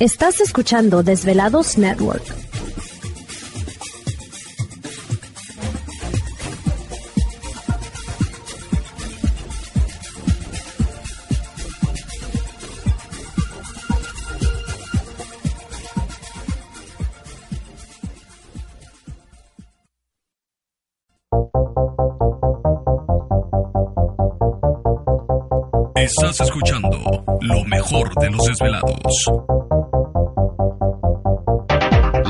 Estás escuchando Desvelados Network. Estás escuchando lo mejor de los desvelados.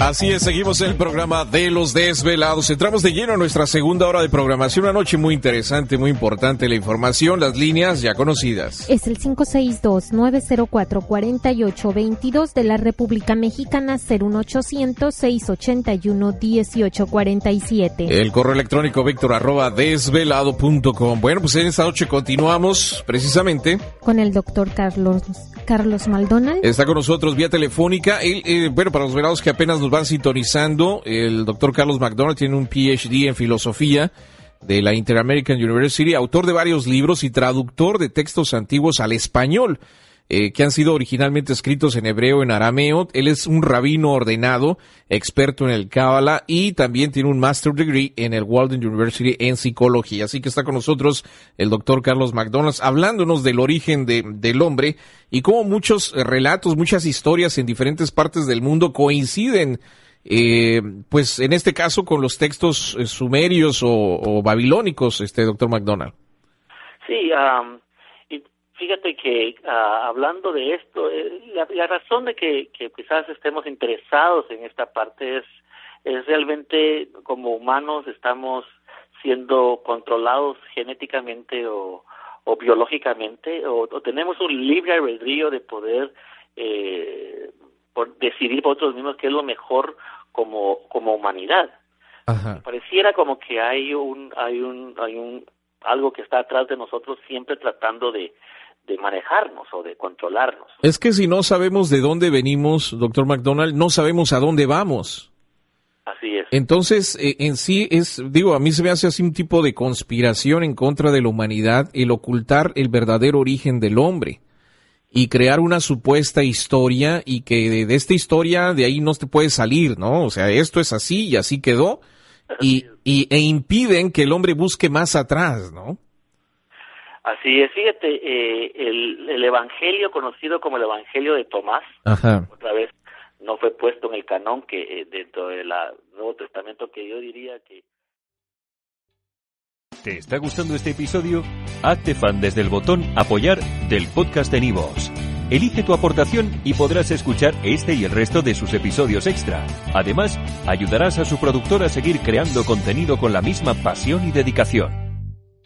Así es, seguimos el programa de los desvelados. Entramos de lleno a nuestra segunda hora de programación. Una noche muy interesante, muy importante. La información, las líneas ya conocidas. Es el 562-904-4822 de la República Mexicana, 01800-681-1847. El correo electrónico víctor arroba desvelado.com. Bueno, pues en esta noche continuamos precisamente con el doctor Carlos Carlos. Está con nosotros vía telefónica. Eh, bueno, para los velados que apenas nos van sintonizando, el doctor Carlos McDonald tiene un PhD en filosofía de la Inter-American University, autor de varios libros y traductor de textos antiguos al español. Eh, que han sido originalmente escritos en hebreo, en arameo. Él es un rabino ordenado, experto en el Kabbalah y también tiene un Master Degree en el Walden University en psicología. Así que está con nosotros el doctor Carlos McDonald hablándonos del origen de, del hombre y cómo muchos relatos, muchas historias en diferentes partes del mundo coinciden eh, pues en este caso con los textos eh, sumerios o, babilónicos, este doctor McDonald. Sí, Fíjate que ah, hablando de esto, eh, la, razón de que, quizás estemos interesados en esta parte es, es realmente como humanos estamos siendo controlados genéticamente o, o biológicamente o, tenemos un libre albedrío de poder eh, por decidir por nosotros mismos qué es lo mejor como como humanidad. Pareciera como que hay un hay un hay un algo que está atrás de nosotros siempre tratando de de manejarnos o de controlarnos. Es que si no sabemos de dónde venimos, doctor McDonald, no sabemos a dónde vamos. Así es. Entonces, eh, en sí es, digo, a mí se me hace así un tipo de conspiración en contra de la humanidad el ocultar el verdadero origen del hombre y crear una supuesta historia y que de, esta historia de ahí no te puede salir, ¿no? O sea, esto es así y así quedó y, y e impiden que el hombre busque más atrás, ¿no? Así es, fíjate, eh, el, el, Evangelio conocido como el Evangelio de Tomás, otra vez no fue puesto en el canón que eh, dentro del Nuevo Testamento que yo diría que... ¿Te está gustando este episodio? Hazte fan desde el botón apoyar del podcast de Nivos. Elige tu aportación y podrás escuchar este y el resto de sus episodios extra. Además, ayudarás a su productor a seguir creando contenido con la misma pasión y dedicación.